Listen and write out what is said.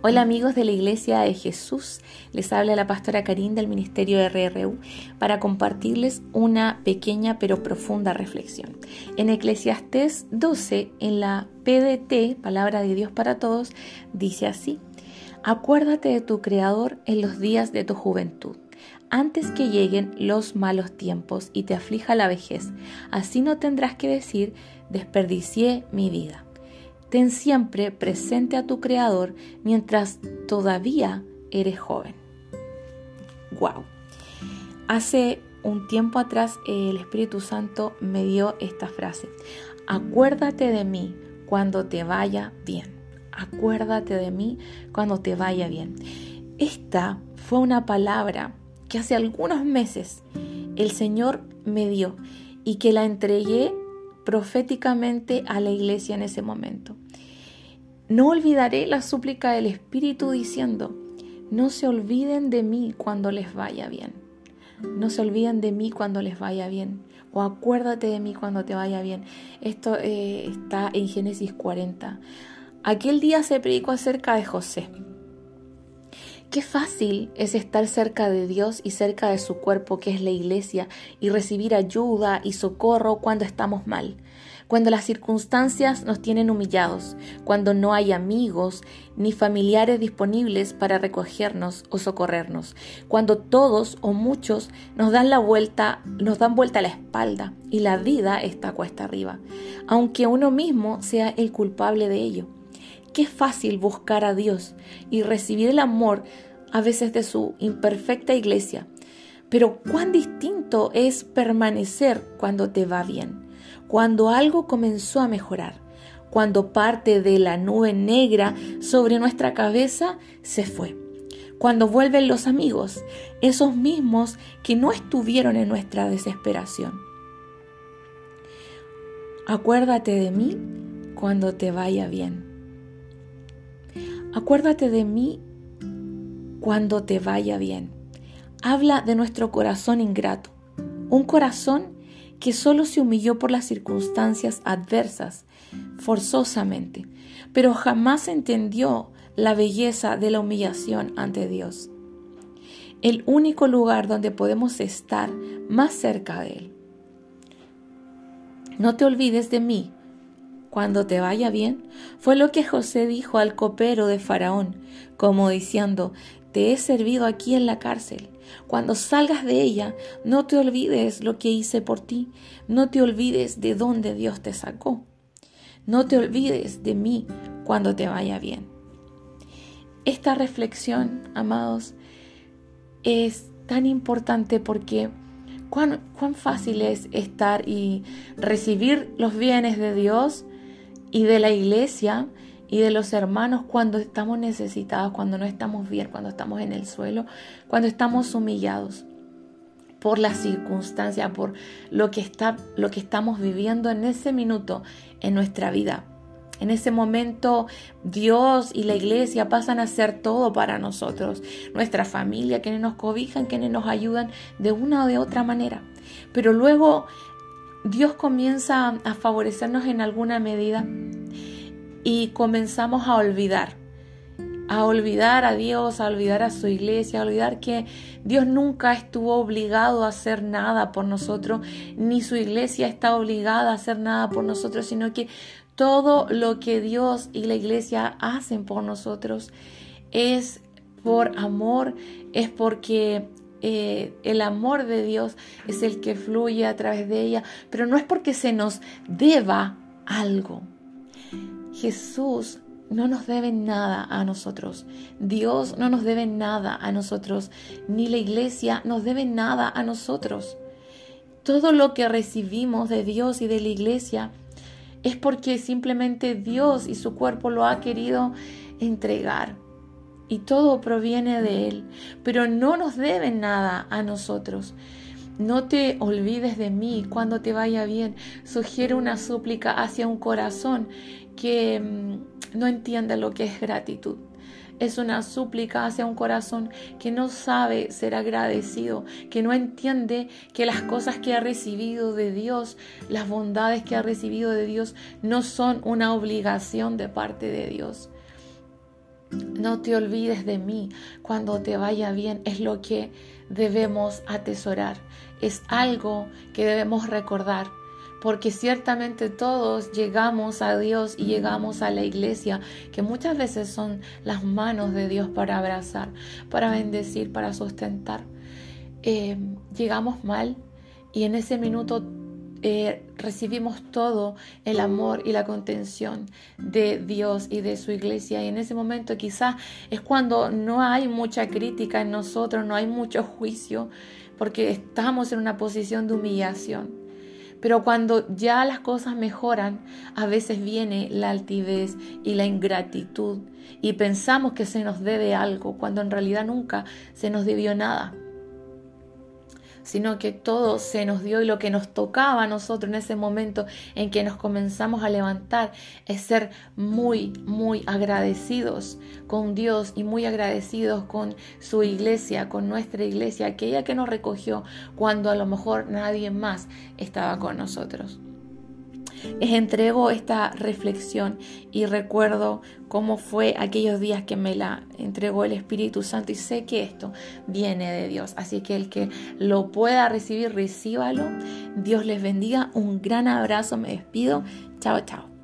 Hola amigos de la Iglesia de Jesús, les habla la pastora Karin del Ministerio de RRU para compartirles una pequeña pero profunda reflexión. En Eclesiastés 12, en la PDT, Palabra de Dios para Todos, dice así, Acuérdate de tu Creador en los días de tu juventud antes que lleguen los malos tiempos y te aflija la vejez. Así no tendrás que decir, desperdicié mi vida. Ten siempre presente a tu Creador mientras todavía eres joven. ¡Wow! Hace un tiempo atrás el Espíritu Santo me dio esta frase. Acuérdate de mí cuando te vaya bien. Acuérdate de mí cuando te vaya bien. Esta fue una palabra que hace algunos meses el Señor me dio y que la entregué proféticamente a la iglesia en ese momento. No olvidaré la súplica del Espíritu diciendo, no se olviden de mí cuando les vaya bien. No se olviden de mí cuando les vaya bien. O acuérdate de mí cuando te vaya bien. Esto eh, está en Génesis 40. Aquel día se predicó acerca de José. Qué fácil es estar cerca de Dios y cerca de su cuerpo que es la iglesia y recibir ayuda y socorro cuando estamos mal, cuando las circunstancias nos tienen humillados, cuando no hay amigos ni familiares disponibles para recogernos o socorrernos, cuando todos o muchos nos dan la vuelta, nos dan vuelta a la espalda y la vida está cuesta arriba, aunque uno mismo sea el culpable de ello. Qué fácil buscar a Dios y recibir el amor a veces de su imperfecta iglesia, pero cuán distinto es permanecer cuando te va bien, cuando algo comenzó a mejorar, cuando parte de la nube negra sobre nuestra cabeza se fue, cuando vuelven los amigos, esos mismos que no estuvieron en nuestra desesperación. Acuérdate de mí cuando te vaya bien. Acuérdate de mí cuando te vaya bien. Habla de nuestro corazón ingrato, un corazón que solo se humilló por las circunstancias adversas, forzosamente, pero jamás entendió la belleza de la humillación ante Dios. El único lugar donde podemos estar más cerca de Él. No te olvides de mí, cuando te vaya bien, fue lo que José dijo al copero de Faraón, como diciendo, te he servido aquí en la cárcel. Cuando salgas de ella, no te olvides lo que hice por ti, no te olvides de dónde Dios te sacó. No te olvides de mí cuando te vaya bien. Esta reflexión, amados, es tan importante porque cuán, cuán fácil es estar y recibir los bienes de Dios y de la iglesia y de los hermanos cuando estamos necesitados, cuando no estamos bien, cuando estamos en el suelo, cuando estamos humillados por las circunstancias, por lo que, está, lo que estamos viviendo en ese minuto en nuestra vida. En ese momento Dios y la iglesia pasan a ser todo para nosotros, nuestra familia, quienes nos cobijan, quienes nos ayudan de una o de otra manera. Pero luego Dios comienza a favorecernos en alguna medida y comenzamos a olvidar, a olvidar a Dios, a olvidar a su iglesia, a olvidar que Dios nunca estuvo obligado a hacer nada por nosotros, ni su iglesia está obligada a hacer nada por nosotros, sino que todo lo que Dios y la iglesia hacen por nosotros es por amor, es porque eh, el amor de Dios es el que fluye a través de ella, pero no es porque se nos deba algo. Jesús no nos debe nada a nosotros. Dios no nos debe nada a nosotros. Ni la iglesia nos debe nada a nosotros. Todo lo que recibimos de Dios y de la iglesia es porque simplemente Dios y su cuerpo lo ha querido entregar. Y todo proviene de Él. Pero no nos deben nada a nosotros. No te olvides de mí cuando te vaya bien. Sugiere una súplica hacia un corazón que mm, no entiende lo que es gratitud. Es una súplica hacia un corazón que no sabe ser agradecido, que no entiende que las cosas que ha recibido de Dios, las bondades que ha recibido de Dios, no son una obligación de parte de Dios. No te olvides de mí cuando te vaya bien. Es lo que debemos atesorar. Es algo que debemos recordar. Porque ciertamente todos llegamos a Dios y llegamos a la iglesia, que muchas veces son las manos de Dios para abrazar, para bendecir, para sustentar. Eh, llegamos mal y en ese minuto eh, recibimos todo el amor y la contención de Dios y de su iglesia. Y en ese momento quizás es cuando no hay mucha crítica en nosotros, no hay mucho juicio, porque estamos en una posición de humillación. Pero cuando ya las cosas mejoran, a veces viene la altivez y la ingratitud y pensamos que se nos debe algo, cuando en realidad nunca se nos debió nada sino que todo se nos dio y lo que nos tocaba a nosotros en ese momento en que nos comenzamos a levantar es ser muy, muy agradecidos con Dios y muy agradecidos con su iglesia, con nuestra iglesia, aquella que nos recogió cuando a lo mejor nadie más estaba con nosotros. Les entrego esta reflexión y recuerdo cómo fue aquellos días que me la entregó el Espíritu Santo y sé que esto viene de Dios. Así que el que lo pueda recibir, recíbalo. Dios les bendiga. Un gran abrazo. Me despido. Chao, chao.